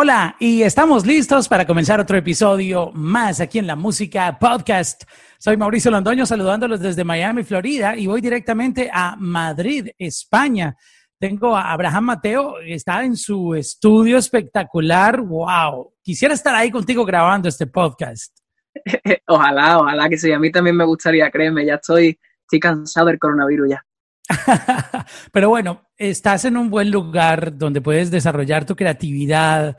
Hola, y estamos listos para comenzar otro episodio más aquí en la Música Podcast. Soy Mauricio Londoño saludándolos desde Miami, Florida, y voy directamente a Madrid, España. Tengo a Abraham Mateo, está en su estudio espectacular. ¡Wow! Quisiera estar ahí contigo grabando este podcast. ojalá, ojalá que sí. A mí también me gustaría, créeme, ya estoy, estoy cansado del coronavirus ya. Pero bueno, estás en un buen lugar donde puedes desarrollar tu creatividad.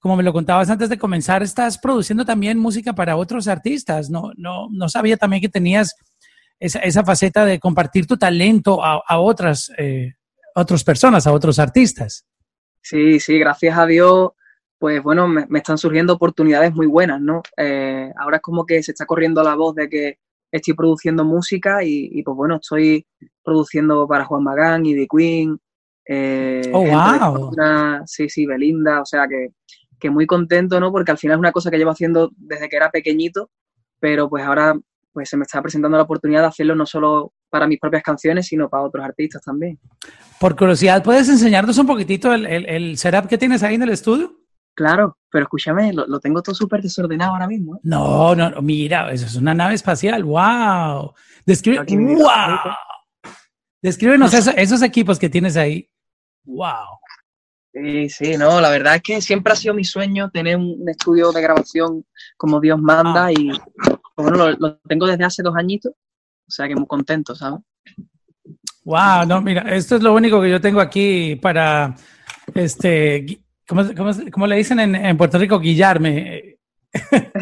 Como me lo contabas antes de comenzar, estás produciendo también música para otros artistas. No, no, no sabía también que tenías esa, esa faceta de compartir tu talento a, a otras, eh, otras personas, a otros artistas. Sí, sí, gracias a Dios, pues bueno, me, me están surgiendo oportunidades muy buenas, ¿no? Eh, ahora es como que se está corriendo la voz de que estoy produciendo música y, y pues bueno, estoy produciendo para Juan Magán y The Queen. Eh, oh, wow. Una, sí, sí, Belinda, o sea que, que muy contento, ¿no? Porque al final es una cosa que llevo haciendo desde que era pequeñito, pero pues ahora pues se me está presentando la oportunidad de hacerlo no solo para mis propias canciones, sino para otros artistas también. Por curiosidad, ¿puedes enseñarnos un poquitito el, el, el setup que tienes ahí en el estudio? Claro, pero escúchame, lo, lo tengo todo súper desordenado ahora mismo. ¿eh? No, no, mira, eso es una nave espacial. ¡Wow! Describe, ¡Wow! Descríbenos eso, esos equipos que tienes ahí. ¡Wow! Sí, sí, no, la verdad es que siempre ha sido mi sueño tener un estudio de grabación como Dios manda ah. y bueno, lo, lo, tengo desde hace dos añitos, o sea que muy contento, ¿sabes? Wow, no, mira, esto es lo único que yo tengo aquí para, este, ¿cómo, cómo, cómo le dicen en, en, Puerto Rico? Guillarme.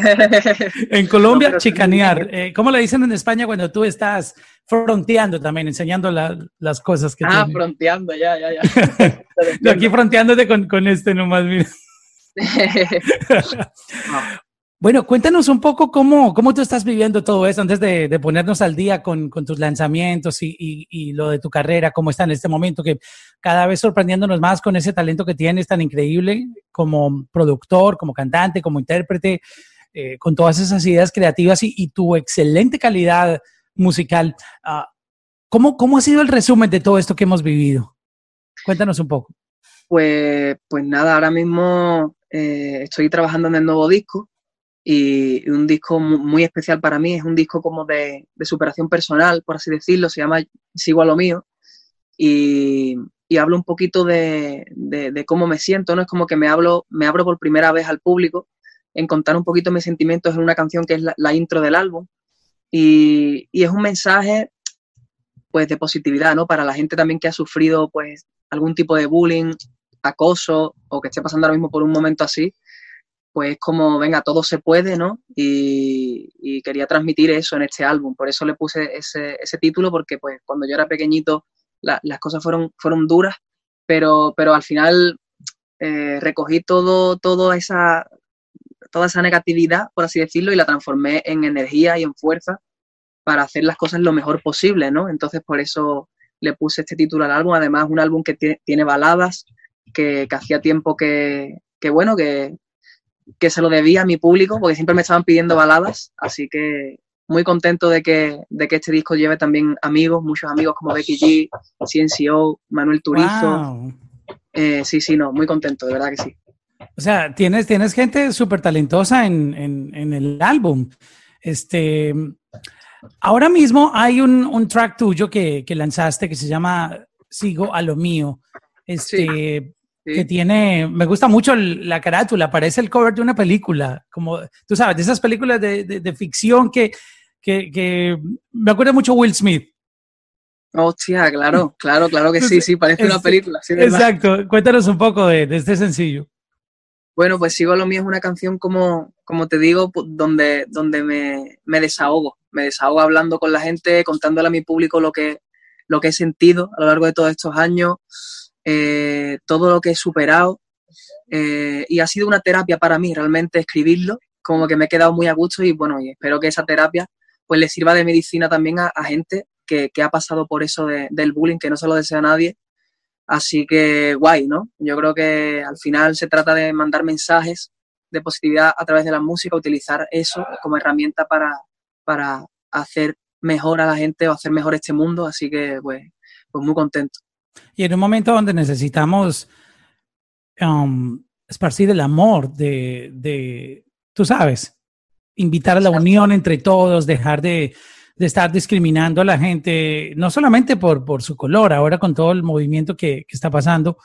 en Colombia, no, chicanear. Eh, ¿Cómo le dicen en España cuando tú estás fronteando también, enseñando la, las cosas que Ah, tiene? fronteando, ya, ya, ya. Yo aquí fronteándote con, con este nomás, mira. Bueno, cuéntanos un poco cómo, cómo tú estás viviendo todo eso antes de, de ponernos al día con, con tus lanzamientos y, y, lo de tu carrera, cómo está en este momento, que cada vez sorprendiéndonos más con ese talento que tienes tan increíble como productor, como cantante, como intérprete, eh, con todas esas ideas creativas y, tu excelente calidad musical. Uh, ¿cómo, ¿Cómo ha sido el resumen de todo esto que hemos vivido? Cuéntanos un poco. Pues, pues nada, ahora mismo eh, estoy trabajando en el nuevo disco y un disco muy especial para mí, es un disco como de, superación personal, por así decirlo, se llama Sigo a lo mío y, hablo un poquito de, cómo me siento, ¿no? Es como que me, hablo, me abro por primera vez al público en contar un poquito mis sentimientos en una canción que es la, la intro del álbum y, y, es un mensaje pues de positividad, ¿no? Para la gente también que ha sufrido pues algún tipo de bullying, acoso o que esté pasando ahora mismo por un momento así, pues como, venga, todo se puede, ¿no? Y, quería transmitir eso en este álbum, por eso le puse ese, ese título, porque pues cuando yo era pequeñito la, las cosas fueron, fueron duras, pero, pero al final eh, recogí todo, todo esa, toda esa negatividad, por así decirlo, y la transformé en energía y en fuerza para hacer las cosas lo mejor posible, ¿no? Entonces por eso le puse este título al álbum, además un álbum que tiene baladas, que, que hacía tiempo que, que bueno, que, que se lo debía a mi público, porque siempre me estaban pidiendo baladas, así que muy contento de que, de que este disco lleve también amigos, muchos amigos como Becky G, CNCO, Manuel Turizo. Wow. Eh, sí, sí, no, muy contento, de verdad que sí. O sea, tienes, tienes gente súper talentosa en, en, en, el álbum. Este, ahora mismo hay un, un track tuyo que, que, lanzaste que se llama Sigo a lo mío. Este, sí Sí. que tiene, me gusta mucho la carátula, parece el cover de una película, como tú sabes, de esas películas de, de, de ficción que, que, que, me acuerda mucho Will Smith. Hostia, claro, claro, claro que sí, sí, parece una película. Sí, exacto, cuéntanos un poco de, de, este sencillo. Bueno, pues Sigo lo mío es una canción como, como te digo, donde, donde me, me desahogo, me desahogo hablando con la gente, contándole a mi público lo que, lo que he sentido a lo largo de todos estos años eh, todo lo que he superado eh, y ha sido una terapia para mí realmente escribirlo, como que me he quedado muy a gusto y bueno, y espero que esa terapia pues le sirva de medicina también a, a gente que, que, ha pasado por eso de, del bullying, que no se lo desea a nadie. Así que guay, ¿no? Yo creo que al final se trata de mandar mensajes de positividad a través de la música, utilizar eso como herramienta para, para hacer mejor a la gente o hacer mejor este mundo. Así que pues, pues muy contento. Y en un momento donde necesitamos um, esparcir el amor, de, de, tú sabes, invitar a la unión entre todos, dejar de, de, estar discriminando a la gente, no solamente por, por su color, ahora con todo el movimiento que, que está pasando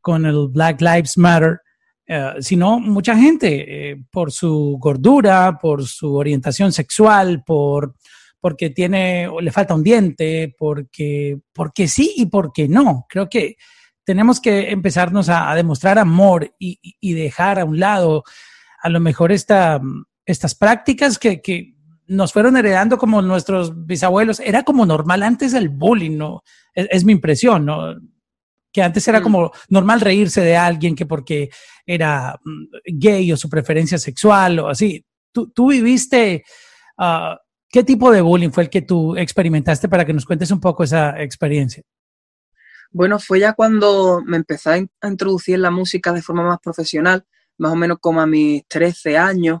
con el Black Lives Matter, uh, sino mucha gente eh, por su gordura, por su orientación sexual, por porque tiene, le falta un diente, porque, porque sí y porque no. Creo que tenemos que empezarnos a, a demostrar amor y, y, dejar a un lado a lo mejor esta, estas prácticas que, que, nos fueron heredando como nuestros bisabuelos. Era como normal antes el bullying, ¿no? Es, es mi impresión, ¿no? Que antes era mm. como normal reírse de alguien que porque era mm, gay o su preferencia sexual o así. Tú, tú viviste, uh, ¿qué tipo de bullying fue el que tú experimentaste para que nos cuentes un poco esa experiencia? Bueno, fue ya cuando me empecé a introducir la música de forma más profesional, más o menos como a mis 13 años,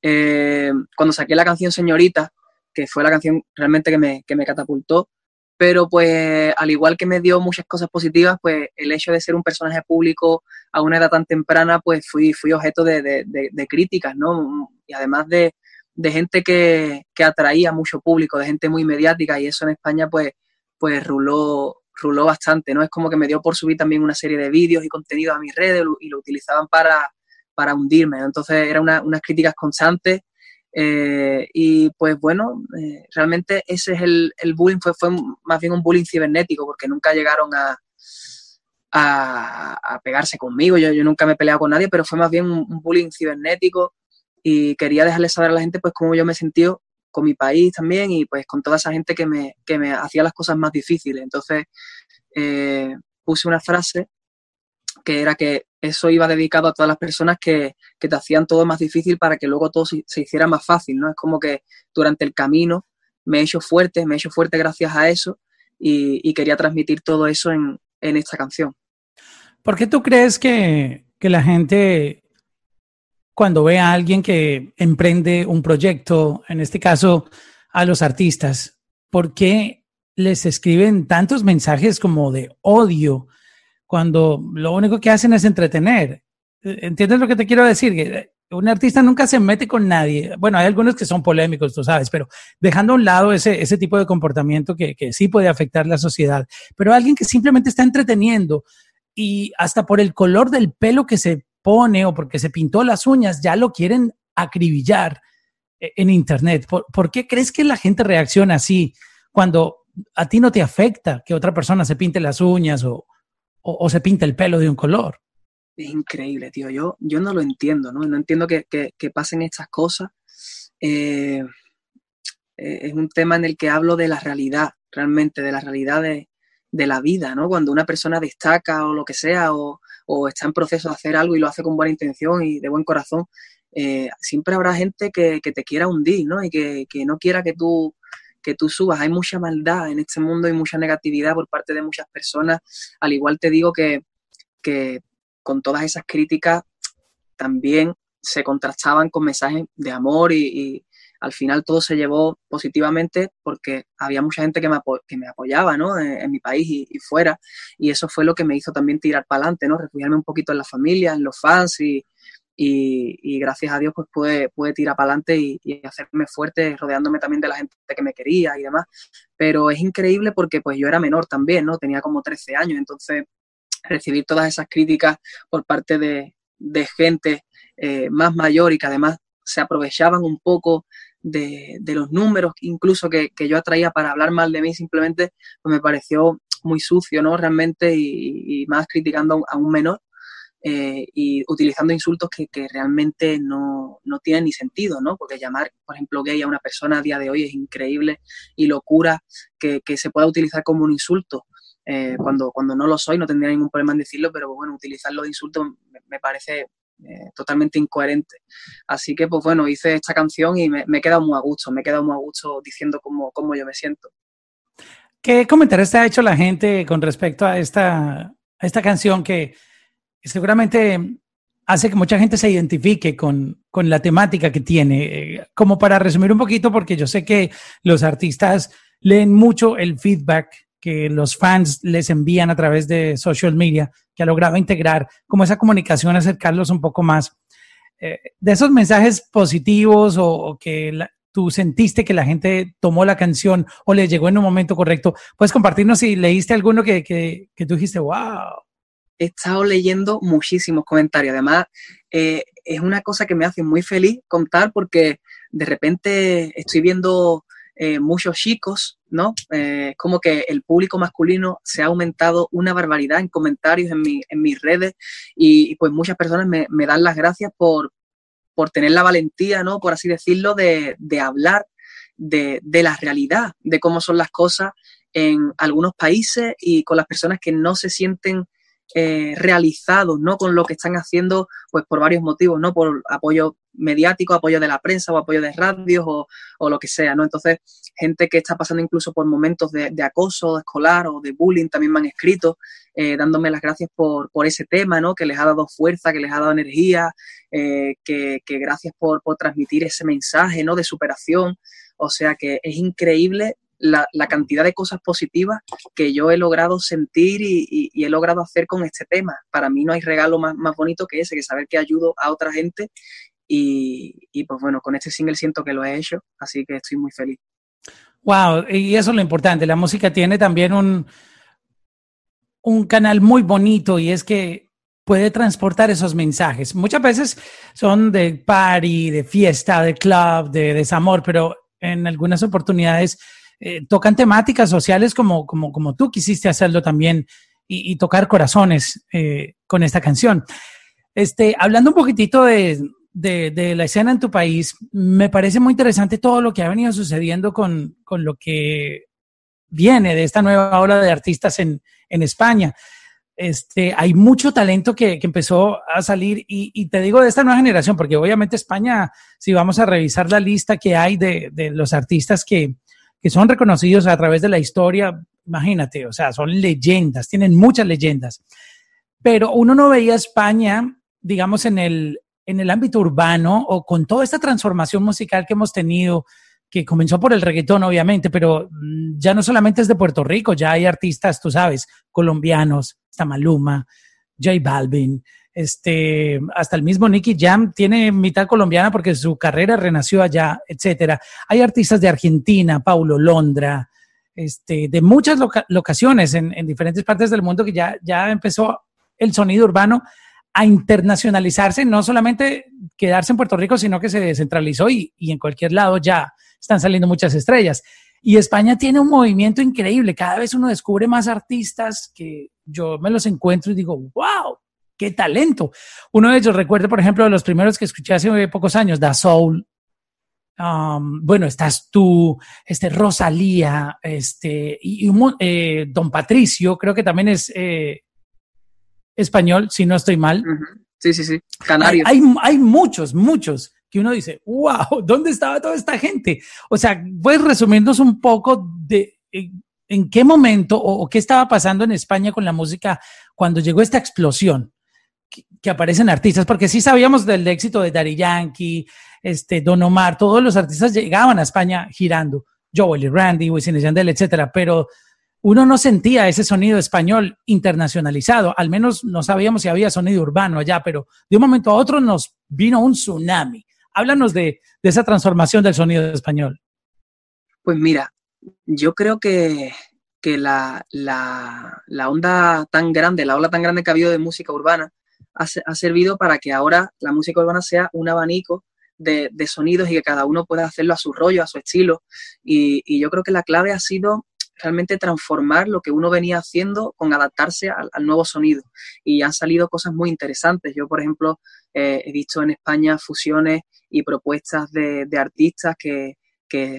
eh, cuando saqué la canción Señorita, que fue la canción realmente que me, que me catapultó, pero pues al igual que me dio muchas cosas positivas, pues el hecho de ser un personaje público a una edad tan temprana, pues fui, fui objeto de, de críticas, ¿no? Y además de, gente que, que, atraía mucho público, de gente muy mediática, y eso en España pues, pues ruló, ruló bastante, ¿no? Es como que me dio por subir también una serie de vídeos y contenidos a mis redes y lo utilizaban para, para hundirme. Entonces eran una, unas críticas constantes eh, y pues bueno, eh, realmente ese es el, el bullying, fue, fue, más bien un bullying cibernético porque nunca llegaron a, a, pegarse conmigo, yo, yo, nunca me he peleado con nadie, pero fue más bien un, bullying cibernético y quería dejarle saber a la gente pues cómo yo me sentí con mi país también y pues con toda esa gente que me, que me hacía las cosas más difíciles. Entonces eh, puse una frase que era que eso iba dedicado a todas las personas que, que, te hacían todo más difícil para que luego todo se, se, hiciera más fácil, ¿no? Es como que durante el camino me he hecho fuerte, me he hecho fuerte gracias a eso y, y quería transmitir todo eso en, en, esta canción. ¿Por qué tú crees que, que la gente cuando ve a alguien que emprende un proyecto, en este caso a los artistas, ¿por qué les escriben tantos mensajes como de odio? cuando lo único que hacen es entretener. ¿Entiendes lo que te quiero decir? Un artista nunca se mete con nadie. Bueno, hay algunos que son polémicos, tú sabes, pero dejando a un lado ese, ese tipo de comportamiento que, que sí puede afectar la sociedad, pero alguien que simplemente está entreteniendo y hasta por el color del pelo que se pone o porque se pintó las uñas, ya lo quieren acribillar e, en Internet. ¿Por, ¿Por, qué crees que la gente reacciona así cuando a ti no te afecta que otra persona se pinte las uñas o, o, o, se pinta el pelo de un color. Es increíble, tío. Yo, yo no lo entiendo, ¿no? No entiendo que, que, que pasen estas cosas. Eh, eh, es un tema en el que hablo de la realidad, realmente, de la realidad de, de, la vida, ¿no? Cuando una persona destaca o lo que sea, o, o, está en proceso de hacer algo y lo hace con buena intención y de buen corazón, eh, siempre habrá gente que, que, te quiera hundir, ¿no? Y que, que no quiera que tú que tú subas. Hay mucha maldad en este mundo y mucha negatividad por parte de muchas personas. Al igual te digo que, que con todas esas críticas también se contrastaban con mensajes de amor y, y, al final todo se llevó positivamente porque había mucha gente que me, que me apoyaba ¿no? en, mi país y, fuera y eso fue lo que me hizo también tirar para adelante, ¿no? refugiarme un poquito en la familia, en los fans y, y, gracias a Dios pues pude, pude tirar para adelante y, y, hacerme fuerte rodeándome también de la gente que me quería y demás. Pero es increíble porque pues yo era menor también, ¿no? Tenía como 13 años, entonces recibir todas esas críticas por parte de, de gente eh, más mayor y que además se aprovechaban un poco de, los números incluso que, que, yo atraía para hablar mal de mí simplemente, pues me pareció muy sucio, ¿no? Realmente y, más criticando a un menor eh, y utilizando insultos que, que realmente no, no, tienen ni sentido, ¿no? Porque llamar, por ejemplo, gay a una persona a día de hoy es increíble y locura que, que se pueda utilizar como un insulto. Eh, cuando, cuando no lo soy, no tendría ningún problema en decirlo, pero bueno, utilizarlo de insulto me parece eh, totalmente incoherente. Así que, pues bueno, hice esta canción y me, me, he quedado muy a gusto, me he quedado muy a gusto diciendo cómo, cómo yo me siento. ¿Qué comentarios te ha hecho la gente con respecto a esta, a esta canción que seguramente hace que mucha gente se identifique con, con la temática que tiene. Eh, como para resumir un poquito, porque yo sé que los artistas leen mucho el feedback que los fans les envían a través de social media, que ha logrado integrar como esa comunicación, acercarlos un poco más. Eh, de esos mensajes positivos o, que tú sentiste que la gente tomó la canción o le llegó en un momento correcto, puedes compartirnos si leíste alguno que, que, que tú dijiste, wow. He estado leyendo muchísimos comentarios. Además, eh, es una cosa que me hace muy feliz contar porque de repente estoy viendo eh, muchos chicos, ¿no? Eh, como que el público masculino se ha aumentado una barbaridad en comentarios en, mi, en mis redes y, pues muchas personas me, me, dan las gracias por, por tener la valentía, ¿no? Por así decirlo, de, de hablar de, de, la realidad, de cómo son las cosas en algunos países y con las personas que no se sienten eh, realizados, ¿no? Con lo que están haciendo, pues por varios motivos, ¿no? Por apoyo mediático, apoyo de la prensa o apoyo de radios o, o lo que sea, ¿no? Entonces, gente que está pasando incluso por momentos de, acoso escolar o de bullying también me han escrito, eh, dándome las gracias por, por, ese tema, ¿no? Que les ha dado fuerza, que les ha dado energía, eh, que, que, gracias por, por transmitir ese mensaje, ¿no? De superación. O sea que es increíble la, la, cantidad de cosas positivas que yo he logrado sentir y, he logrado hacer con este tema. Para mí no hay regalo más, más bonito que ese, que saber que ayudo a otra gente y, y, pues bueno, con este single siento que lo he hecho, así que estoy muy feliz. Wow, y eso es lo importante. La música tiene también un, un canal muy bonito y es que puede transportar esos mensajes. Muchas veces son de party, de fiesta, de club, de desamor, pero en algunas oportunidades eh, tocan temáticas sociales como, como, como tú quisiste hacerlo también y, tocar corazones eh, con esta canción. Este, hablando un poquitito de, de, de, la escena en tu país, me parece muy interesante todo lo que ha venido sucediendo con, con lo que viene de esta nueva ola de artistas en, en España. Este, hay mucho talento que, que empezó a salir y, y, te digo de esta nueva generación, porque obviamente España, si vamos a revisar la lista que hay de, de los artistas que, que son reconocidos a través de la historia, imagínate, o sea, son leyendas, tienen muchas leyendas. Pero uno no veía España, digamos, en el, en el ámbito urbano o con toda esta transformación musical que hemos tenido, que comenzó por el reggaetón, obviamente, pero mm, ya no solamente es de Puerto Rico, ya hay artistas, tú sabes, colombianos, está Maluma, J Balvin, este, hasta el mismo Nicky Jam tiene mitad colombiana porque su carrera renació allá, etcétera. Hay artistas de Argentina, Paulo Londra, este, de muchas loca locaciones en, en, diferentes partes del mundo que ya, ya empezó el sonido urbano a internacionalizarse, no solamente quedarse en Puerto Rico, sino que se descentralizó y, y, en cualquier lado ya están saliendo muchas estrellas. Y España tiene un movimiento increíble, cada vez uno descubre más artistas que yo me los encuentro y digo, wow, qué talento. Uno de ellos, recuerdo, por ejemplo, de los primeros que escuché hace pocos años, Da Soul. Um, bueno, estás tú, este Rosalía, este, y, y eh, Don Patricio, creo que también es eh, español, si no estoy mal. Uh -huh. Sí, sí, sí. Canario. Hay, hay, hay, muchos, muchos que uno dice, wow, ¿dónde estaba toda esta gente? O sea, puedes resumirnos un poco de en, en qué momento o, o, qué estaba pasando en España con la música cuando llegó esta explosión que, aparecen artistas, porque sí sabíamos del éxito de Daddy Yankee, este, Don Omar, todos los artistas llegaban a España girando, Joel y Randy, Wisin y Yandel, etcétera, pero uno no sentía ese sonido español internacionalizado, al menos no sabíamos si había sonido urbano allá, pero de un momento a otro nos vino un tsunami. Háblanos de, de esa transformación del sonido español. Pues mira, yo creo que, que la, la, la, onda tan grande, la ola tan grande que ha habido de música urbana, ha, servido para que ahora la música urbana sea un abanico de, sonidos y que cada uno pueda hacerlo a su rollo, a su estilo. Y, yo creo que la clave ha sido realmente transformar lo que uno venía haciendo con adaptarse al, nuevo sonido. Y han salido cosas muy interesantes. Yo, por ejemplo, eh, he visto en España fusiones y propuestas de, de artistas que,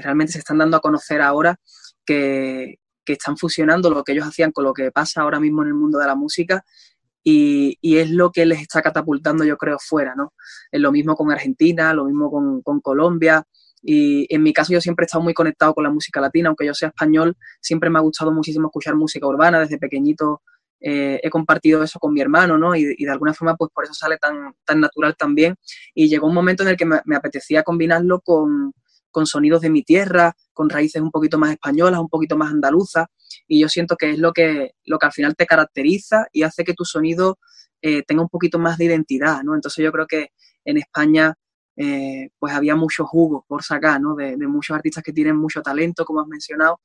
realmente se están dando a conocer ahora, que, están fusionando lo que ellos hacían con lo que pasa ahora mismo en el mundo de la música. Y, es lo que les está catapultando, yo creo, fuera, ¿no? Es lo mismo con Argentina, lo mismo con, Colombia, y en mi caso yo siempre he estado muy conectado con la música latina, aunque yo sea español, siempre me ha gustado muchísimo escuchar música urbana, desde pequeñito eh, he compartido eso con mi hermano, ¿no? Y, de alguna forma pues por eso sale tan, tan natural también. Y llegó un momento en el que me apetecía combinarlo con, con sonidos de mi tierra, con raíces un poquito más españolas, un poquito más andaluzas, y yo siento que es lo que, lo que al final te caracteriza y hace que tu sonido eh, tenga un poquito más de identidad, ¿no? Entonces yo creo que en España eh, pues había mucho jugo por sacar, ¿no? De, muchos artistas que tienen mucho talento, como has mencionado,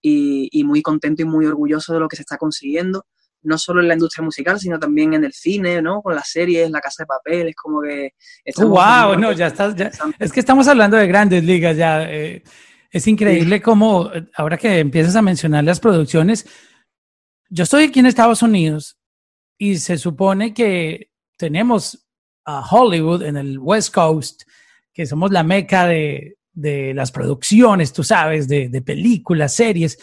y, muy contento y muy orgulloso de lo que se está consiguiendo, no solo en la industria musical, sino también en el cine, ¿no? Con las series, La Casa de Papel, es como que... ¡Wow! No, ya estás... es que estamos hablando de grandes ligas ya. Eh, es increíble cómo, ahora que empiezas a mencionar las producciones, yo estoy aquí en Estados Unidos y se supone que tenemos a Hollywood en el West Coast, que somos la meca de, las producciones, tú sabes, de, películas, series,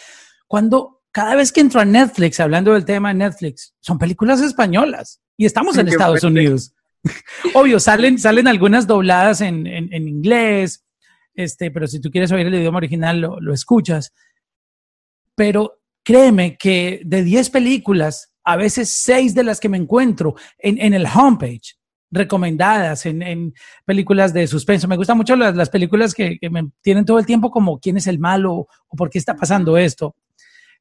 cuando cada vez que entro a Netflix, hablando del tema de Netflix, son películas españolas y estamos en Estados Unidos. Obvio, salen, salen algunas dobladas en, inglés, este, pero si tú quieres oír el idioma original, lo, lo escuchas. Pero créeme que de 10 películas, a veces 6 de las que me encuentro en, en el homepage recomendadas en, en, películas de suspenso. Me gustan mucho las, las películas que, que, me tienen todo el tiempo como quién es el malo o por qué está pasando esto.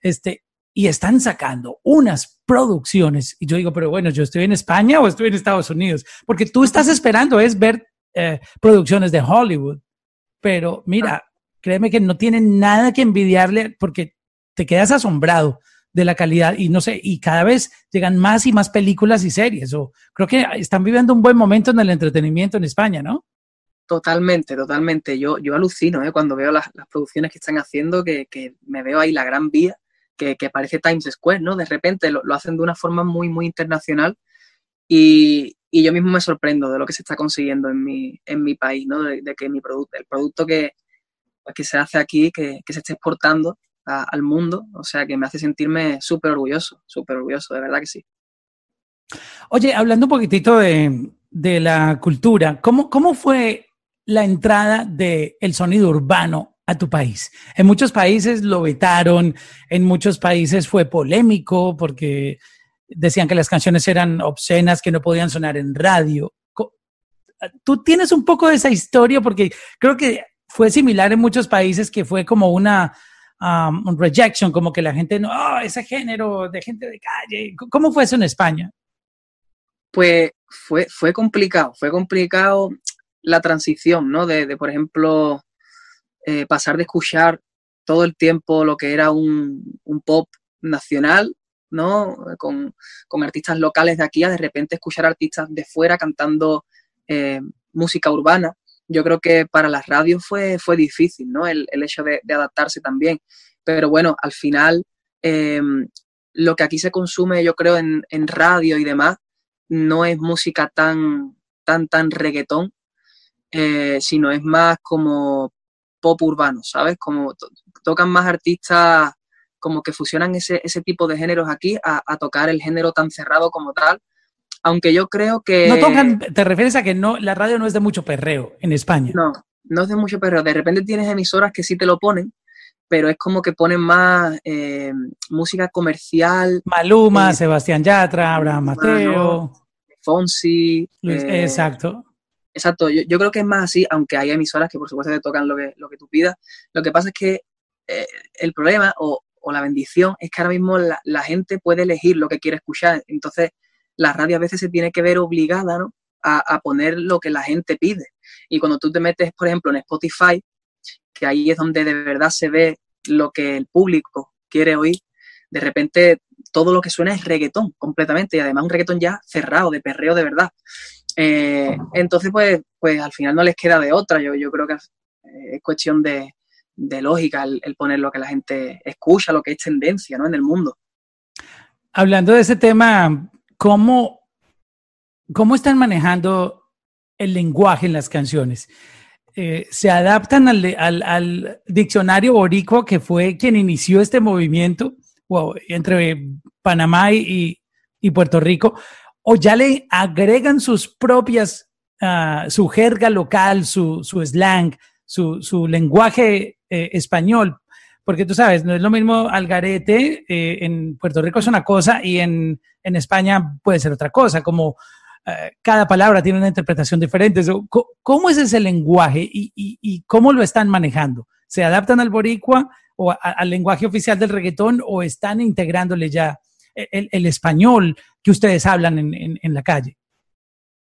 Este, y están sacando unas producciones. Y yo digo, pero bueno, yo estoy en España o estoy en Estados Unidos, porque tú estás esperando es ver eh, producciones de Hollywood. Pero mira, créeme que no tienen nada que envidiarle porque te quedas asombrado de la calidad y no sé, y cada vez llegan más y más películas y series. O creo que están viviendo un buen momento en el entretenimiento en España, ¿no? Totalmente, totalmente. Yo, yo alucino ¿eh? cuando veo las, producciones que están haciendo, que, que, me veo ahí la gran vía, que, parece Times Square, ¿no? De repente lo, lo, hacen de una forma muy, muy internacional y, y, yo mismo me sorprendo de lo que se está consiguiendo en mi, en mi país, ¿no? De, de que mi producto, el producto que, pues, que se hace aquí, que, que se esté exportando, al mundo, o sea que me hace sentirme súper orgulloso, súper orgulloso, de verdad que sí. Oye, hablando un poquitito de, de la cultura, ¿cómo, ¿cómo fue la entrada del el sonido urbano a tu país? En muchos países lo vetaron, en muchos países fue polémico porque decían que las canciones eran obscenas, que no podían sonar en radio. Tú tienes un poco de esa historia porque creo que fue similar en muchos países que fue como una um, un rejection, como que la gente no, oh, ese género de gente de calle. ¿Cómo fue eso en España? Pues fue, fue complicado, fue complicado la transición, ¿no? De, por ejemplo, eh, pasar de escuchar todo el tiempo lo que era un, un pop nacional, ¿no? Con, con, artistas locales de aquí a de repente escuchar artistas de fuera cantando eh, música urbana yo creo que para las radios fue, fue difícil, ¿no? El, hecho de, adaptarse también. Pero bueno, al final, em, lo que aquí se consume, yo creo, en, radio y demás, no es música tan, tan, tan reggaetón, eh, sino es más como pop urbano, ¿sabes? Como tocan más artistas como que fusionan ese, ese tipo de géneros aquí a, tocar el género tan cerrado como tal, aunque yo creo que... No tocan, te refieres a que no, la radio no es de mucho perreo en España. No, no es de mucho perreo. De repente tienes emisoras que sí te lo ponen, pero es como que ponen más eh, música comercial. Maluma, eh, Sebastián Yatra, Abraham Mateo. Fonsi. Eh, exacto. Exacto, yo, creo que es más así, aunque hay emisoras que por supuesto te tocan lo que, lo que tú pidas. Lo que pasa es que el problema o, o, la bendición es que ahora mismo la, la gente puede elegir lo que quiere escuchar. Entonces, la radio a veces se tiene que ver obligada a, poner lo que la gente pide. Y cuando tú te metes, por ejemplo, en Spotify, que ahí es donde de verdad se ve lo que el público quiere oír, de repente todo lo que suena es reggaetón completamente y además un reggaetón ya cerrado, de perreo de verdad. Eh, entonces, pues, pues al final no les queda de otra. Yo, yo creo que es cuestión de, lógica el, el, poner lo que la gente escucha, lo que es tendencia ¿no? en el mundo. Hablando de ese tema, ¿cómo, cómo están manejando el lenguaje en las canciones? Eh, ¿Se adaptan al, al, diccionario boricua que fue quien inició este movimiento entre Panamá y, y, Puerto Rico? ¿O ya le agregan sus propias, uh, su jerga local, su, slang, su, su lenguaje eh, español? porque tú sabes, no es lo mismo algarete, eh, en Puerto Rico es una cosa y en, en, España puede ser otra cosa, como eh, cada palabra tiene una interpretación diferente. ¿Cómo es ese lenguaje y, cómo lo están manejando? ¿Se adaptan al boricua o al lenguaje oficial del reggaetón o están integrándole ya el, español que ustedes hablan en, la calle?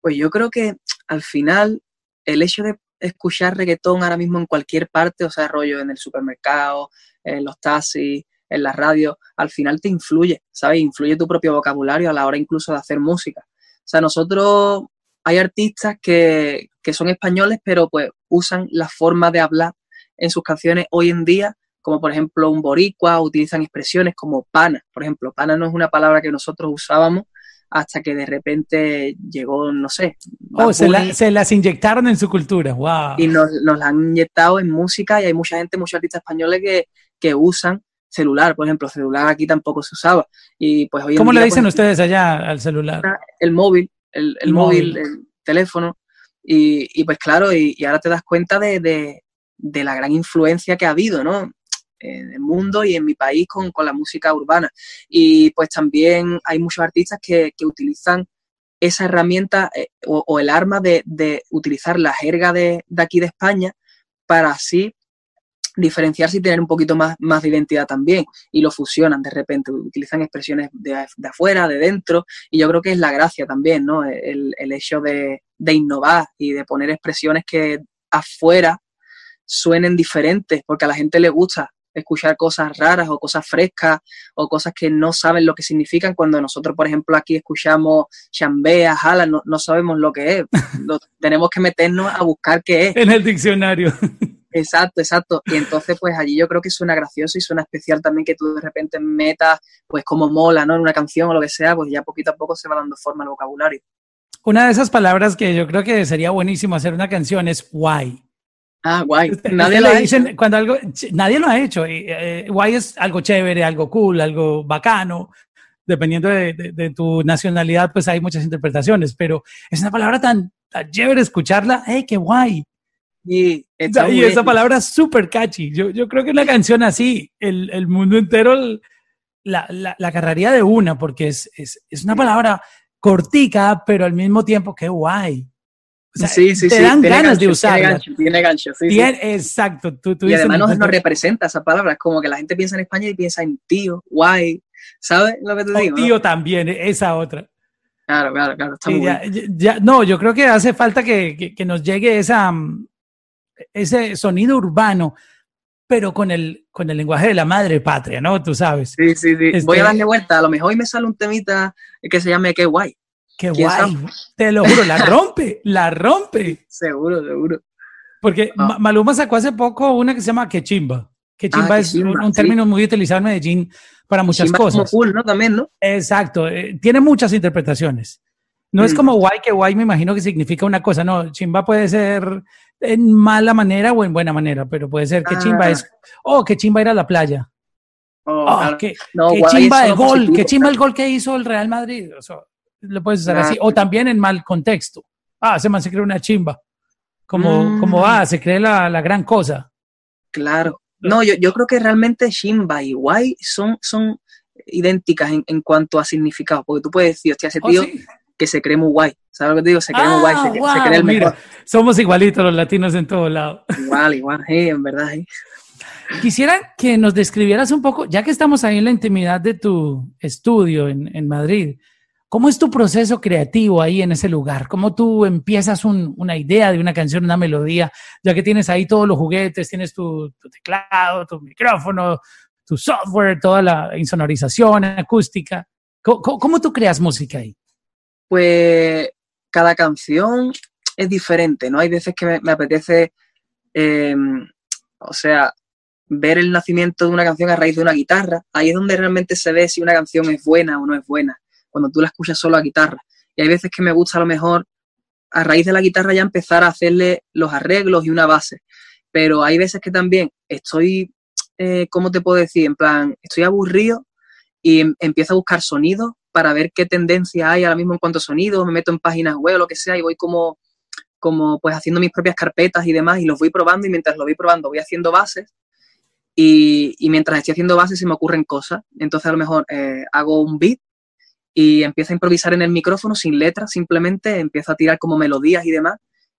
Pues yo creo que al final el hecho de escuchar reggaetón ahora mismo en cualquier parte, o sea, rollo en el supermercado, en los taxis, en la radio, al final te influye, ¿sabes? Influye tu propio vocabulario a la hora incluso de hacer música. O sea, nosotros hay artistas que, que son españoles, pero pues usan la forma de hablar en sus canciones hoy en día, como por ejemplo un boricua, utilizan expresiones como pana, por ejemplo. Pana no es una palabra que nosotros usábamos hasta que de repente llegó, no sé. Oh, se, las inyectaron en su cultura, wow. Y nos, nos la han inyectado en música y hay mucha gente, muchos artistas españoles que, que usan celular, por ejemplo, celular aquí tampoco se usaba. Y pues hoy ¿Cómo le dicen pues, ustedes allá al celular? El móvil, el, móvil, el teléfono. Y, pues claro, y, ahora te das cuenta de, la gran influencia que ha habido, ¿no? En el mundo y en mi país con, la música urbana. Y pues también hay muchos artistas que, utilizan esa herramienta eh, o, el arma de, utilizar la jerga de, de aquí de España para así diferenciarse y tener un poquito más, más de identidad también. Y lo fusionan de repente, utilizan expresiones de, afuera, de dentro, y yo creo que es la gracia también, ¿no? El, hecho de, innovar y de poner expresiones que afuera suenen diferentes, porque a la gente le gusta escuchar cosas raras o cosas frescas o cosas que no saben lo que significan cuando nosotros, por ejemplo, aquí escuchamos chambea, jala, no, no sabemos lo que es. tenemos que meternos a buscar qué es. En el diccionario. Exacto, exacto. Y entonces, pues allí yo creo que suena gracioso y suena especial también que tú de repente metas, pues como mola, ¿no? En una canción o lo que sea, pues ya poquito a poco se va dando forma al vocabulario. Una de esas palabras que yo creo que sería buenísimo hacer una canción es guay. Ah, guay. Nadie lo ha hecho. Cuando algo, nadie lo ha hecho. Eh, guay es algo chévere, algo cool, algo bacano. Dependiendo de, tu nacionalidad, pues hay muchas interpretaciones, pero es una palabra tan, tan chévere escucharla. ¡Hey, qué guay! Y, esa palabra es súper catchy. Yo, yo creo que una canción así, el, el mundo entero la, la, la, agarraría de una, porque es, es, es, una palabra cortica, pero al mismo tiempo que guay. Sí, sí, te dan ganas de usarla. Tiene gancho, sí, Exacto. Tú, y además nos, nos, representa esa palabra. Es como que la gente piensa en España y piensa en tío, guay. ¿Sabes lo que te digo? tío también, esa otra. Claro, claro, claro. Está muy ya, ya, no, yo creo que hace falta que, que, que nos llegue esa, ese sonido urbano, pero con el, con el lenguaje de la madre patria, ¿no? Tú sabes. Sí, sí, sí. Voy a este darle vuelta. A lo mejor hoy me sale un temita que se llame Qué guay. Qué guay. Te lo juro, la rompe, la rompe. Seguro, seguro. Porque ah. Maluma sacó hace poco una que se llama Que chimba. Que ah, chimba es un, término muy utilizado en Medellín para muchas cosas. Como cool, ¿no? También, ¿no? Exacto. Eh, tiene muchas interpretaciones. No es mm. como guay, que guay me imagino que significa una cosa. No, chimba puede ser en mala manera o en buena manera, pero puede ser que chimba es, ah. oh, que chimba ir a la playa. Oh, oh que, chimba el gol, que chimba el gol que hizo el Real Madrid. O lo puedes usar así. O también en mal contexto. Ah, se me se cree una chimba. Como, mm. como ah, se cree la, la, gran cosa. Claro. No, yo, yo creo que realmente chimba y guay son, son idénticas en, en cuanto a significado. Porque tú puedes decir, hostia, ese oh, tío que se cree muy guay. ¿Sabes lo que te digo? Se cree muy guay, se, ah, cree el mejor. somos igualitos los latinos en todos lados. Igual, igual, sí, en verdad. Quisiera que nos describieras un poco, ya que estamos ahí en la intimidad de tu estudio en, en Madrid, ¿cómo es tu proceso creativo ahí en ese lugar? ¿Cómo tú empiezas un, una idea de una canción, una melodía, ya que tienes ahí todos los juguetes, tienes tu, teclado, tu micrófono, tu software, toda la insonorización acústica? ¿Cómo, tú creas música ahí? pues cada canción es diferente, ¿no? Hay veces que me, apetece, em, o sea, ver el nacimiento de una canción a raíz de una guitarra. Ahí es donde realmente se ve si una canción es buena o no es buena, cuando tú la escuchas solo a guitarra. Y hay veces que me gusta a lo mejor a raíz de la guitarra ya empezar a hacerle los arreglos y una base. Pero hay veces que también estoy, eh, ¿cómo te puedo decir? En plan, estoy aburrido y em, empiezo a buscar sonidos para ver qué tendencia hay ahora mismo en cuanto a sonido, me meto en páginas web o lo que sea y voy como, como pues haciendo mis propias carpetas y demás y los voy probando y mientras lo voy probando voy haciendo bases y, mientras estoy haciendo bases se me ocurren cosas. Entonces a lo mejor eh, hago un beat y empiezo a improvisar en el micrófono sin letras, simplemente empiezo a tirar como melodías y demás.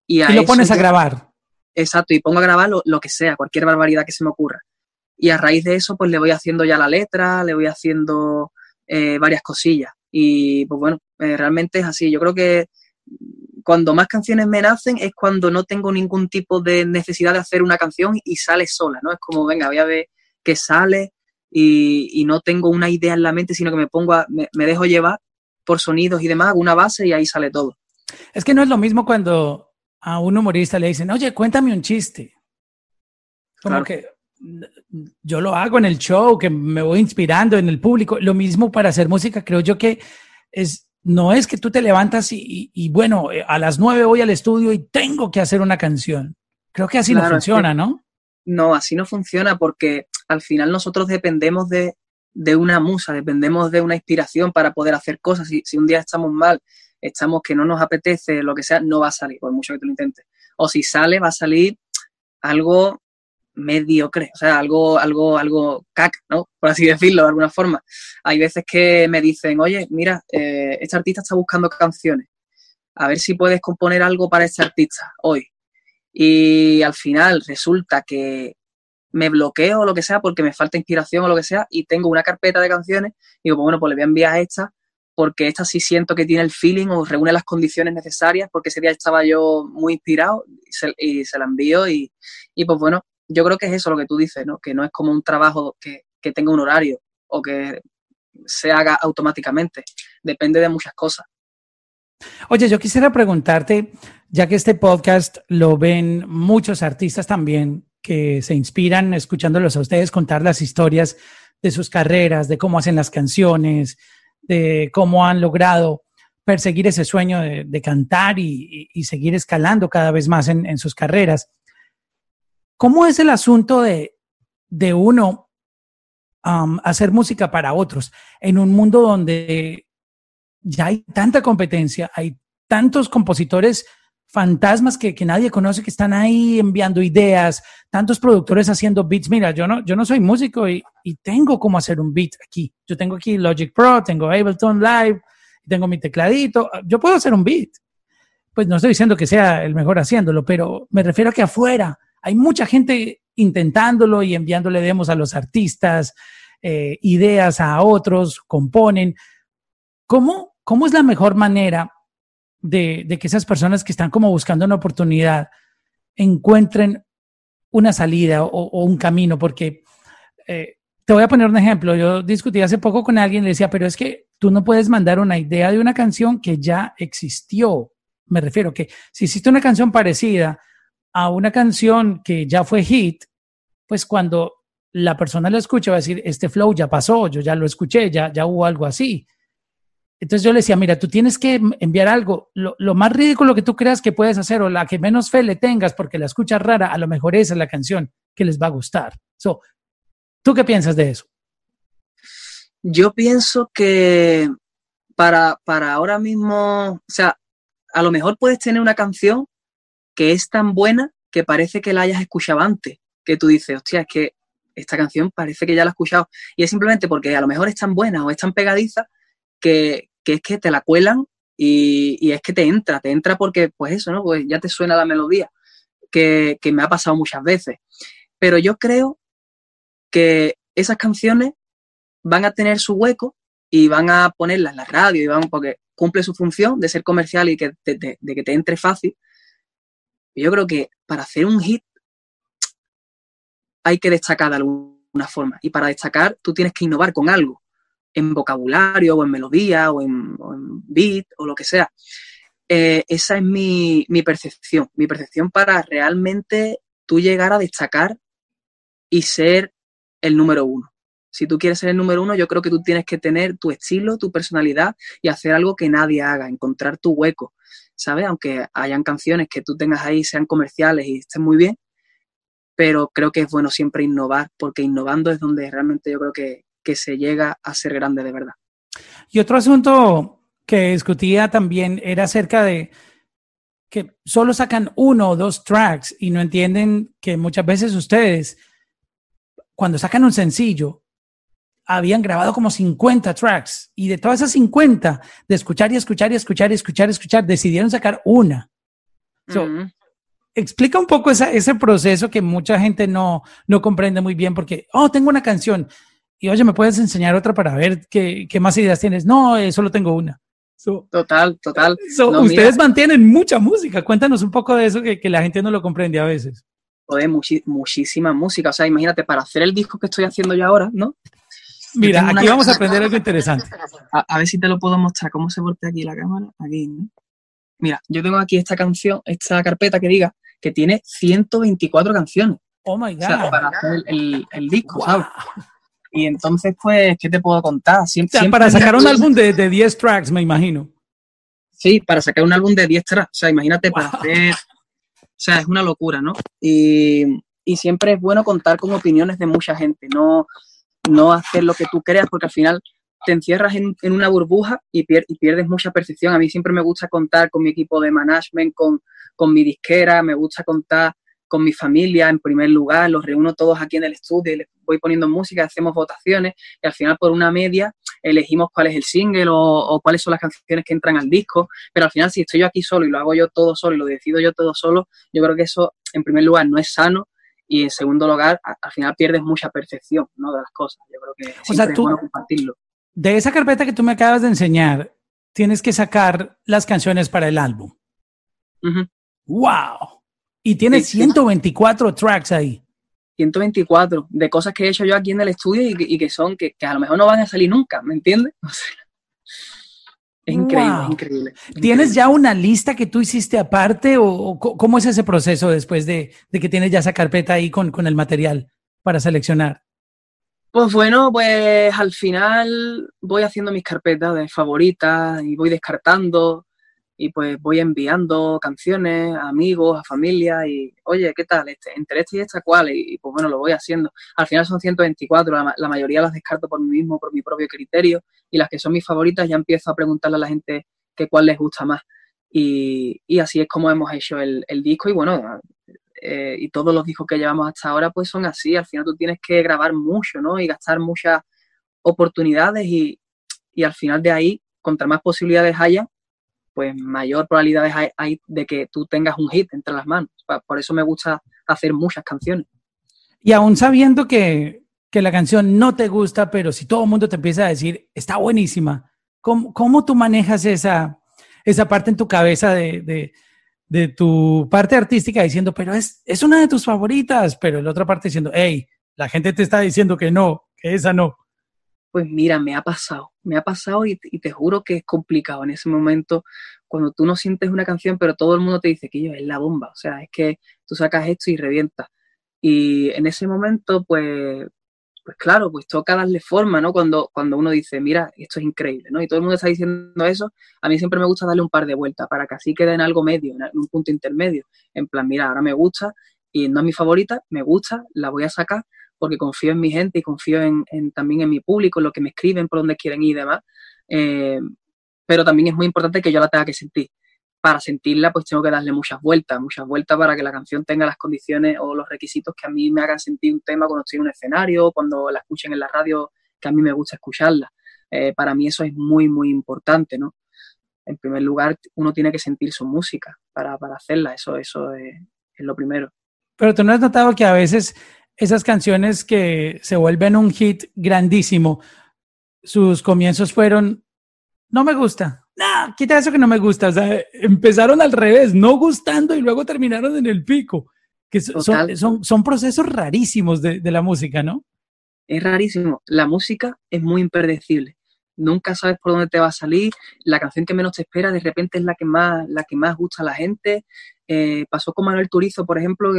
Y, lo pones a grabar. Exacto, y pongo a grabar lo, que sea, cualquier barbaridad que se me ocurra. Y a raíz de eso, pues le voy haciendo ya la letra, le voy haciendo eh, varias cosillas. Y pues bueno, eh, realmente es así. Yo creo que cuando más canciones me nacen es cuando no tengo ningún tipo de necesidad de hacer una canción y sale sola, ¿no? Es como, venga, voy a ver qué sale y, no tengo una idea en la mente, sino que me pongo a, me, dejo llevar por sonidos y demás, una base y ahí sale todo. Es que no es lo mismo cuando a un humorista le dicen, oye, cuéntame un chiste. Como que yo lo hago en el show, que me voy inspirando en el público. Lo mismo para hacer música, creo yo que es, no es que tú te levantas y, bueno, eh, a las nueve voy al estudio y tengo que hacer una canción. Creo que así no funciona, ¿no? No, así no funciona porque al final nosotros dependemos de, una musa, dependemos de una inspiración para poder hacer cosas. Si, si un día estamos mal, estamos que no nos apetece, lo que sea, no va a salir, por mucho que tú lo intentes. O si sale, va a salir algo mediocre, o sea, algo, algo, algo cac, ¿no? Por así decirlo, de alguna forma. Hay veces que me dicen, oye, mira, eh, este artista está buscando canciones, a ver si puedes componer algo para este artista hoy. Y al final resulta que me bloqueo o lo que sea porque me falta inspiración o lo que sea y tengo una carpeta de canciones y digo, pues bueno, pues le voy a enviar esta porque esta sí siento que tiene el feeling o reúne las condiciones necesarias porque ese día estaba yo muy inspirado y se, la envío y, y pues bueno, yo creo que es eso lo que tú dices, ¿no? Que no es como un trabajo que, tenga un horario o que se haga automáticamente. Depende de muchas cosas. Oye, yo quisiera preguntarte, ya que este podcast lo ven muchos artistas también que se inspiran escuchándolos a ustedes contar las historias de sus carreras, de cómo hacen las canciones, de cómo han logrado perseguir ese sueño de, cantar y, seguir escalando cada vez más en sus carreras. ¿Cómo es el asunto de, uno hacer música para otros en un mundo donde ya hay tanta competencia, hay tantos compositores fantasmas que, nadie conoce que están ahí enviando ideas, tantos productores haciendo beats. Mira, yo no, yo no soy músico y, y tengo cómo hacer un beat aquí. Yo tengo aquí Logic Pro, tengo Ableton Live, tengo mi tecladito. Yo puedo hacer un beat. Pues no estoy diciendo que sea el mejor haciéndolo, pero me refiero a que afuera hay mucha gente intentándolo y enviándole demos a los artistas, eh, ideas a otros, componen. ¿Cómo, ¿Cómo es la mejor manera de, que esas personas que están como buscando una oportunidad encuentren una salida o, un camino? Porque eh, te voy a poner un ejemplo. Yo discutí hace poco con alguien y le decía, pero es que tú no puedes mandar una idea de una canción que ya existió. Me refiero que si existe una canción parecida, a una canción que ya fue hit, pues cuando la persona lo escucha va a decir, este flow ya pasó, yo ya lo escuché, ya, ya hubo algo así. Entonces yo le decía, mira, tú tienes que enviar algo, lo, más ridículo que tú creas que puedes hacer o la que menos fe le tengas porque la escuchas rara, a lo mejor esa es la canción que les va a gustar. So, ¿Tú qué piensas de eso? Yo pienso que para, para ahora mismo, o sea, a lo mejor puedes tener una canción que es tan buena que parece que la hayas escuchado antes, que tú dices, hostia, es que esta canción parece que ya la has escuchado. Y es simplemente porque a lo mejor es tan buena o es tan pegadiza que, es que te la cuelan y, es que te entra, te entra porque, pues eso, ¿no? Pues ya te suena la melodía, que, que me ha pasado muchas veces. Pero yo creo que esas canciones van a tener su hueco y van a ponerlas en la radio y van porque cumple su función de ser comercial y que de que te entre fácil, yo creo que para hacer un hit hay que destacar de alguna forma. Y para destacar tú tienes que innovar con algo, en vocabulario o en melodía o en, beat o lo que sea. Eh, esa es mi, percepción, mi percepción para realmente tú llegar a destacar y ser el número uno. Si tú quieres ser el número uno, yo creo que tú tienes que tener tu estilo, tu personalidad y hacer algo que nadie haga, encontrar tu hueco. ¿sabes? Aunque hayan canciones que tú tengas ahí, sean comerciales y estén muy bien, pero creo que es bueno siempre innovar, porque innovando es donde realmente yo creo que, se llega a ser grande de verdad. Y otro asunto que discutía también era acerca de que solo sacan uno o dos tracks y no entienden que muchas veces ustedes, cuando sacan un sencillo, habían grabado como 50 tracks y de todas esas 50, de escuchar y escuchar y escuchar y escuchar y escuchar, decidieron sacar una. Explica un poco ese proceso que mucha gente no, no comprende muy bien porque, oh, tengo una canción y oye, ¿me puedes enseñar otra para ver qué, qué más ideas tienes? No, eh, solo tengo una. total, total. ustedes mantienen mucha música. Cuéntanos un poco de eso que, que la gente no lo comprende a veces. Joder, muchísima música. O sea, imagínate, para hacer el disco que estoy haciendo yo ahora, ¿no? Mira, aquí vamos a aprender algo interesante. A, ver si te lo puedo mostrar. ¿Cómo se voltea aquí la cámara? Aquí, ¿no? Mira, yo tengo aquí esta canción, esta carpeta que diga que tiene 124 canciones. Oh my God. O sea, para hacer el, disco, ¿sabes? Y entonces, pues, ¿qué te puedo contar? Siempre, para sacar un álbum de, de 10 tracks, me imagino. Sí, para sacar un álbum de 10 tracks. O sea, imagínate para hacer o sea, es una locura, ¿no? Y, siempre es bueno contar con opiniones de mucha gente, no, no hacer lo que tú creas, porque al final te encierras en, una burbuja y, pierdes mucha percepción. A mí siempre me gusta contar con mi equipo de management, con, con mi disquera, me gusta contar con mi familia en primer lugar, los reúno todos aquí en el estudio y les voy poniendo música, hacemos votaciones y al final por una media elegimos cuál es el single o, cuáles son las canciones que entran al disco, pero al final si estoy yo aquí solo y lo hago yo todo solo y lo decido yo todo solo, yo creo que eso en primer lugar no es sano y en segundo lugar al final pierdes mucha percepción ¿no? de las cosas. Yo creo que o sea, tú, es bueno compartirlo. De esa carpeta que tú me acabas de enseñar, tienes que sacar las canciones para el álbum. ¡Wow! Y tiene 124 tracks ahí. 124 de cosas que he hecho yo aquí en el estudio y que, son, que, a lo mejor no van a salir nunca, ¿me entiendes? es increíble, increíble, ¿Tienes ya una lista que tú hiciste aparte o, cómo es ese proceso después de, que tienes ya esa carpeta ahí con, con el material para seleccionar? Pues bueno, pues al final voy haciendo mis carpetas de favoritas y voy descartando y pues voy enviando canciones a amigos, a familia y, oye, ¿qué tal? Este, entre este y esta, ¿cuál? Y, pues bueno, lo voy haciendo. Al final son 124, la, la, mayoría las descarto por mí mismo, por mi propio criterio y las que son mis favoritas ya empiezo a preguntarle a la gente qué cuál les gusta más. Y, y así es como hemos hecho el, el disco y bueno, eh, y todos los discos que llevamos hasta ahora pues son así. Al final tú tienes que grabar mucho, ¿no? Y gastar muchas oportunidades y, y al final de ahí, contra más posibilidades haya, pues mayor probabilidad hay, de que tú tengas un hit entre las manos. Por eso me gusta hacer muchas canciones. Y aún sabiendo que, la canción no te gusta, pero si todo el mundo te empieza a decir, está buenísima, ¿cómo, tú manejas esa, esa parte en tu cabeza de, tu parte artística diciendo, pero es, es una de tus favoritas, pero la otra parte diciendo, hey, la gente te está diciendo que no, que esa no. Pues mira, me ha pasado, me ha pasado y, te juro que es complicado en ese momento cuando tú no sientes una canción, pero todo el mundo te dice que yo es la bomba, o sea, es que tú sacas esto y revientas. Y en ese momento, pues, pues claro, pues toca darle forma, ¿no? Cuando, cuando uno dice, mira, esto es increíble, ¿no? Y todo el mundo está diciendo eso, a mí siempre me gusta darle un par de vueltas para que así quede en algo medio, en un punto intermedio. En plan, mira, ahora me gusta y no es mi favorita, me gusta, la voy a sacar, porque confío en mi gente y confío en, también en mi público, en lo que me escriben, por donde quieren ir y demás. Eh, pero también es muy importante que yo la tenga que sentir. Para sentirla, pues tengo que darle muchas vueltas, muchas vueltas para que la canción tenga las condiciones o los requisitos que a mí me hagan sentir un tema cuando estoy en un escenario, cuando la escuchen en la radio, que a mí me gusta escucharla. Eh, para mí eso es muy, muy importante, ¿no? En primer lugar, uno tiene que sentir su música para, hacerla, eso, eso es, es lo primero. Pero tú no has notado que a veces esas canciones que se vuelven un hit grandísimo, sus comienzos fueron, no me gusta, no, quita eso que no me gusta, o sea, empezaron al revés, no gustando y luego terminaron en el pico, que son, son, son, procesos rarísimos de, de la música, ¿no? Es rarísimo, la música es muy impredecible nunca sabes por dónde te va a salir, la canción que menos te espera de repente es la que más, la que más gusta a la gente. Eh, pasó con Manuel Turizo, por ejemplo,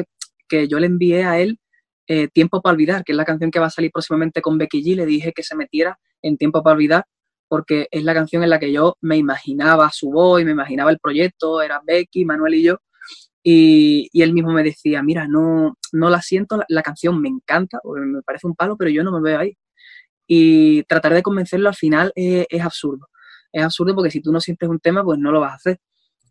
que, yo le envié a él eh, Tiempo para olvidar, que es la canción que va a salir próximamente con Becky G, le dije que se metiera en Tiempo para olvidar, porque es la canción en la que yo me imaginaba su voz me imaginaba el proyecto, era Becky, Manuel y yo, y, él mismo me decía, mira, no, no la siento, la, canción me encanta, me parece un palo, pero yo no me veo ahí. Y tratar de convencerlo al final es, absurdo. Es absurdo porque si tú no sientes un tema, pues no lo vas a hacer.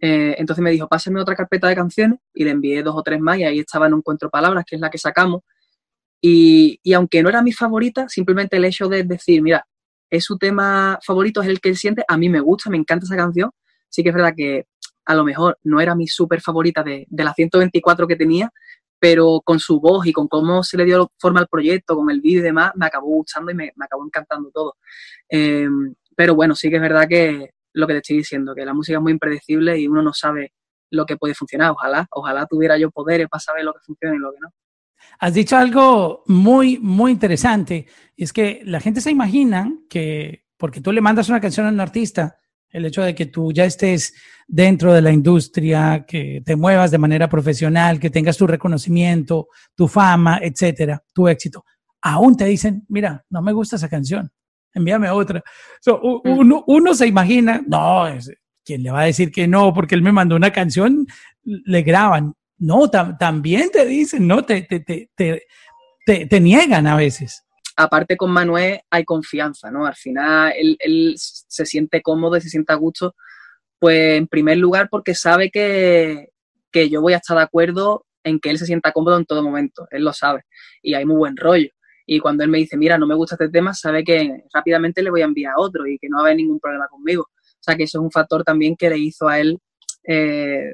Eh, entonces me dijo, pásame otra carpeta de canciones y le envié dos o tres más y ahí estaba un Encuentro Palabras, que es la que sacamos Y, y, aunque no era mi favorita, simplemente el hecho de decir, mira, es su tema favorito, es el que él siente, a mí me gusta, me encanta esa canción. Sí que es verdad que a lo mejor no era mi súper favorita de, de las 124 que tenía, pero con su voz y con cómo se le dio forma al proyecto, con el vídeo y demás, me acabó gustando y me, me acabó encantando todo. Eh, pero bueno, sí que es verdad que lo que te estoy diciendo, que la música es muy impredecible y uno no sabe lo que puede funcionar. Ojalá, ojalá tuviera yo poderes para saber lo que funciona y lo que no. Has dicho algo muy, muy interesante, y es que la gente se imagina que porque tú le mandas una canción a un artista, el hecho de que tú ya estés dentro de la industria, que te muevas de manera profesional, que tengas tu reconocimiento, tu fama, etcétera, tu éxito, aún te dicen, mira, no me gusta esa canción, envíame otra. uno, uno, se imagina, no, ¿quién le va a decir que no? Porque él me mandó una canción, le graban. No, también te dicen, no, te, te, te, te, niegan a veces aparte con Manuel hay confianza, ¿no? Al final él, él, se siente cómodo y se siente a gusto, pues en primer lugar porque sabe que, que, yo voy a estar de acuerdo en que él se sienta cómodo en todo momento, él lo sabe, y hay muy buen rollo. Y cuando él me dice, mira, no me gusta este tema, sabe que rápidamente le voy a enviar otro y que no va a haber ningún problema conmigo. O sea que eso es un factor también que le hizo a él eh,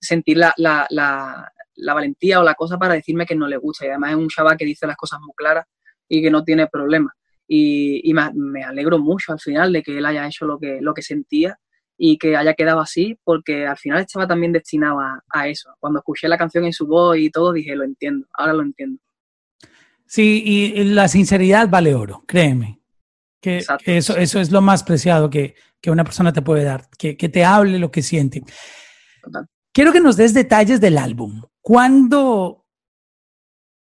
sentir la, la, la, la, valentía o la cosa para decirme que no le gusta. Y además es un chaval que dice las cosas muy claras y que no tiene problema. Y, y me, me, alegro mucho al final de que él haya hecho lo que, lo que sentía y que haya quedado así, porque al final estaba también destinado a, a eso. Cuando escuché la canción en su voz y todo, dije, lo entiendo, ahora lo entiendo. Sí, y la sinceridad vale oro, créeme. Que, que eso, eso es lo más preciado que, que una persona te puede dar, que, que te hable lo que siente. Total. Quiero que nos des detalles del álbum. ¿Cuándo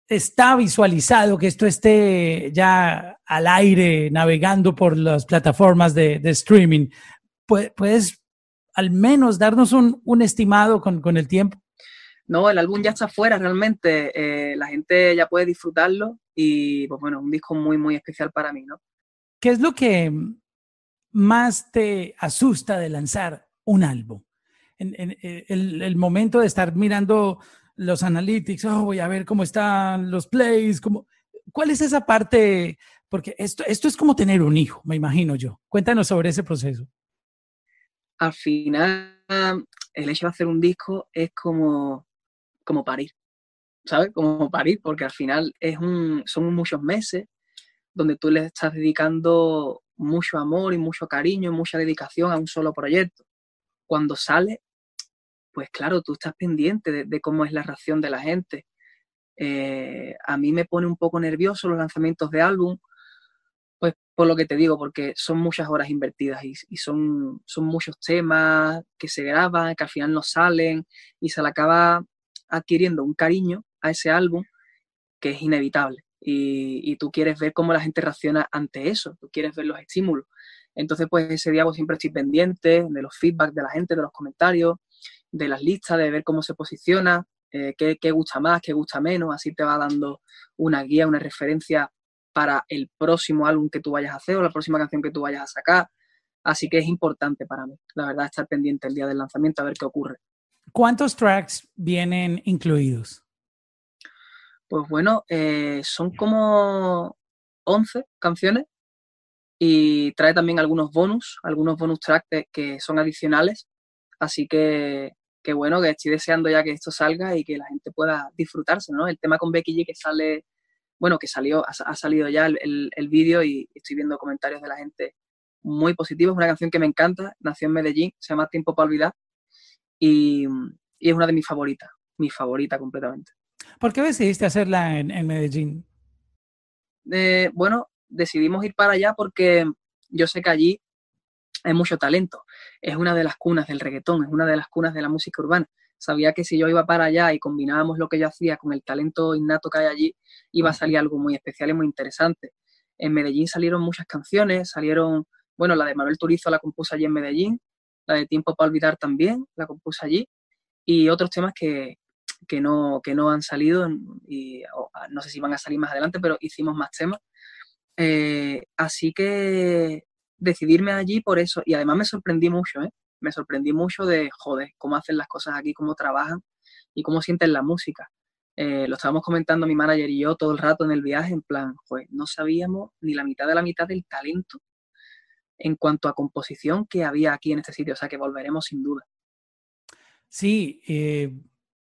está visualizado que esto esté ya al aire, navegando por las plataformas de, de streaming? ¿Puedes al menos darnos un, un estimado con, con el tiempo? No, el álbum ya está fuera realmente, eh, la gente ya puede disfrutarlo y pues bueno, un disco muy, muy especial para mí, ¿no? ¿Qué es lo que más te asusta de lanzar un álbum? En, el, el, momento de estar mirando los analytics, oh, voy a ver cómo están los plays, cómo, ¿cuál es esa parte? Porque esto, esto es como tener un hijo, me imagino yo. Cuéntanos sobre ese proceso. Al final, el hecho de hacer un disco es como como parir, ¿sabes? Como parir, porque al final es un, son muchos meses donde tú le estás dedicando mucho amor y mucho cariño y mucha dedicación a un solo proyecto. Cuando sale, pues claro, tú estás pendiente de, de cómo es la reacción de la gente. Eh, a mí me pone un poco nervioso los lanzamientos de álbum, pues por lo que te digo, porque son muchas horas invertidas y, y, son, son muchos temas que se graban, que al final no salen y se le acaba adquiriendo un cariño a ese álbum que es inevitable. Y, y, tú quieres ver cómo la gente reacciona ante eso, tú quieres ver los estímulos. Entonces, pues ese día pues, siempre estoy pendiente de los feedback de la gente, de los comentarios, de las listas, de ver cómo se posiciona, eh, qué, qué, gusta más, qué gusta menos, así te va dando una guía, una referencia para el próximo álbum que tú vayas a hacer o la próxima canción que tú vayas a sacar. Así que es importante para mí, la verdad, estar pendiente el día del lanzamiento a ver qué ocurre. ¿Cuántos tracks vienen incluidos? Pues bueno, eh, son como 11 canciones y trae también algunos bonus, algunos bonus tracks de, que son adicionales. Así que, que, bueno, que estoy deseando ya que esto salga y que la gente pueda disfrutarse, ¿no? El tema con Becky G que sale, bueno, que salió, ha, ha salido ya el, el, el vídeo y estoy viendo comentarios de la gente muy positivos. Es una canción que me encanta, nació en Medellín, se llama Tiempo para Olvidar y, y, es una de mis favoritas, mi favorita completamente. ¿Por qué decidiste hacerla en, en Medellín? Eh, bueno, decidimos ir para allá porque yo sé que allí hay mucho talento. Es una de las cunas del reggaetón, es una de las cunas de la música urbana. Sabía que si yo iba para allá y combinábamos lo que yo hacía con el talento innato que hay allí, iba a salir algo muy especial y muy interesante. En Medellín salieron muchas canciones, salieron, bueno, la de Manuel Turizo la compuso allí en Medellín, la de Tiempo para Olvidar también, la compuse allí, y otros temas que, que, no, que no han salido, y no sé si van a salir más adelante, pero hicimos más temas. Eh, así que decidirme allí por eso, y además me sorprendí mucho, ¿eh? me sorprendí mucho de, joder, cómo hacen las cosas aquí, cómo trabajan y cómo sienten la música. eh, lo estábamos comentando mi manager y yo todo el rato en el viaje, en plan, pues no sabíamos ni la mitad de la mitad del talento en cuanto a composición que había aquí en este sitio, o sea que volveremos sin duda. Sí, eh,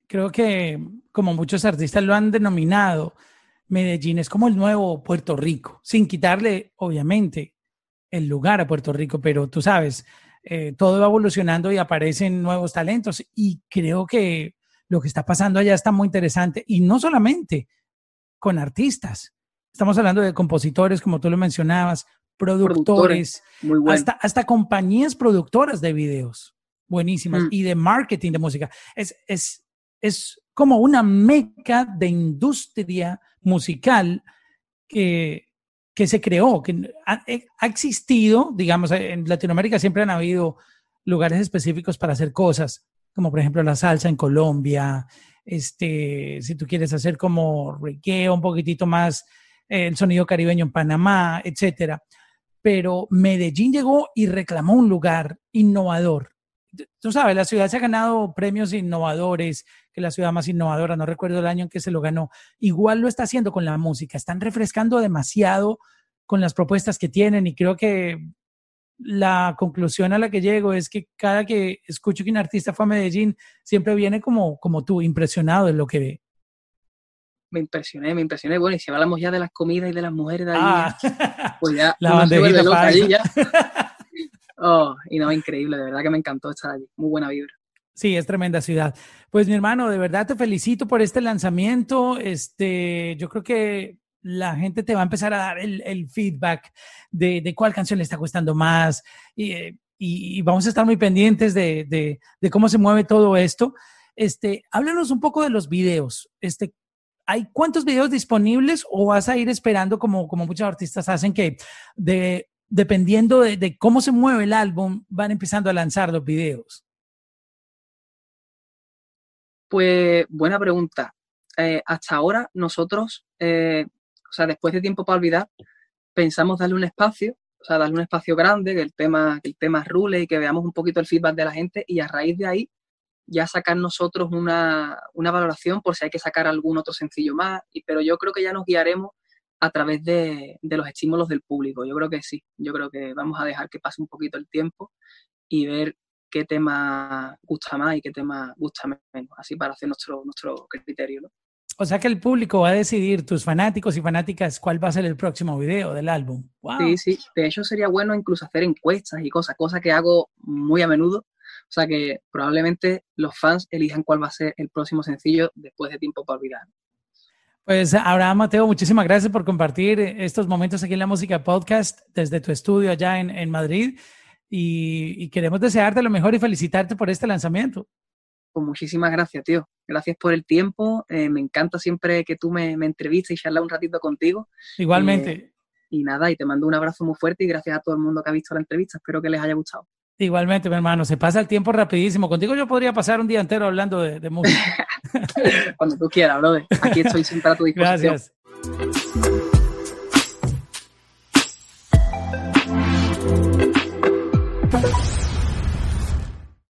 creo que como muchos artistas lo han denominado, Medellín es como el nuevo Puerto Rico, sin quitarle, obviamente, el lugar a Puerto Rico, pero tú sabes, eh, todo va evolucionando y aparecen nuevos talentos y creo que lo que está pasando allá está muy interesante y no solamente con artistas, estamos hablando de compositores, como tú lo mencionabas, productores, hasta, hasta compañías productoras de videos buenísimas mm. y de marketing de música. Es, es, es como una meca de industria musical que, que se creó, que ha, existido, digamos, en Latinoamérica siempre han habido lugares específicos para hacer cosas, como por ejemplo la salsa en Colombia, este, si tú quieres hacer como reggae, un poquitito más eh, el sonido caribeño en Panamá, etcétera. Pero Medellín llegó y reclamó un lugar innovador. Tú sabes, la ciudad se ha ganado premios innovadores, que la ciudad más innovadora, no recuerdo el año en que se lo ganó. Igual lo está haciendo con la música, están refrescando demasiado con las propuestas que tienen y creo que la conclusión a la que llego es que cada que escucho que un artista fue a Medellín, siempre viene como, como tú, impresionado de lo que ve. Me impresioné, me impresioné. Bueno, y si hablamos ya de las comidas y de las mujeres de allí, ah, pues ya la bandejita allí ya. oh, y no, increíble, de verdad que me encantó estar allí. Muy buena vibra. Sí, es tremenda ciudad. Pues mi hermano, de verdad te felicito por este lanzamiento. Este, yo creo que la gente te va a empezar a dar el, feedback de, de, cuál canción le está gustando más y, y, vamos a estar muy pendientes de, de, de, cómo se mueve todo esto. Este, háblanos un poco de los videos. Este, ¿Hay cuántos videos disponibles o vas a ir esperando como, como muchos artistas hacen que de, dependiendo de, cómo se mueve el álbum van empezando a lanzar los videos? Pues buena pregunta. Eh, hasta ahora nosotros eh, o sea, después de tiempo para olvidar, pensamos darle un espacio, o sea, darle un espacio grande, que el tema, el tema rule y que veamos un poquito el feedback de la gente y a raíz de ahí ya sacar nosotros una, valoración por si hay que sacar algún otro sencillo más, y, pero yo creo que ya nos guiaremos a través de, de, los estímulos del público. Yo creo que sí, yo creo que vamos a dejar que pase un poquito el tiempo y ver qué tema gusta más y qué tema gusta menos, así para hacer nuestro, nuestro criterio. ¿no? O sea que el público va a decidir, tus fanáticos y fanáticas, cuál va a ser el próximo video del álbum. Sí, sí. De hecho, sería bueno incluso hacer encuestas y cosas, cosas que hago muy a menudo. O sea que probablemente los fans elijan cuál va a ser el próximo sencillo después de tiempo para olvidar. Pues Abraham Mateo, muchísimas gracias por compartir estos momentos aquí en la Música Podcast desde tu estudio allá en, Madrid. Y, y queremos desearte lo mejor y felicitarte por este lanzamiento. Pues muchísimas gracias, tío. Gracias por el tiempo. Eh, me encanta siempre que tú me, me entrevistes y charlas un ratito contigo. Igualmente. Eh, y nada, y te mando un abrazo muy fuerte y gracias a todo el mundo que ha visto la entrevista. Espero que les haya gustado. Igualmente, mi hermano, se pasa el tiempo rapidísimo. Contigo yo podría pasar un día entero hablando de, de música. Cuando tú quieras, brother. Aquí estoy siempre a tu disposición. Gracias.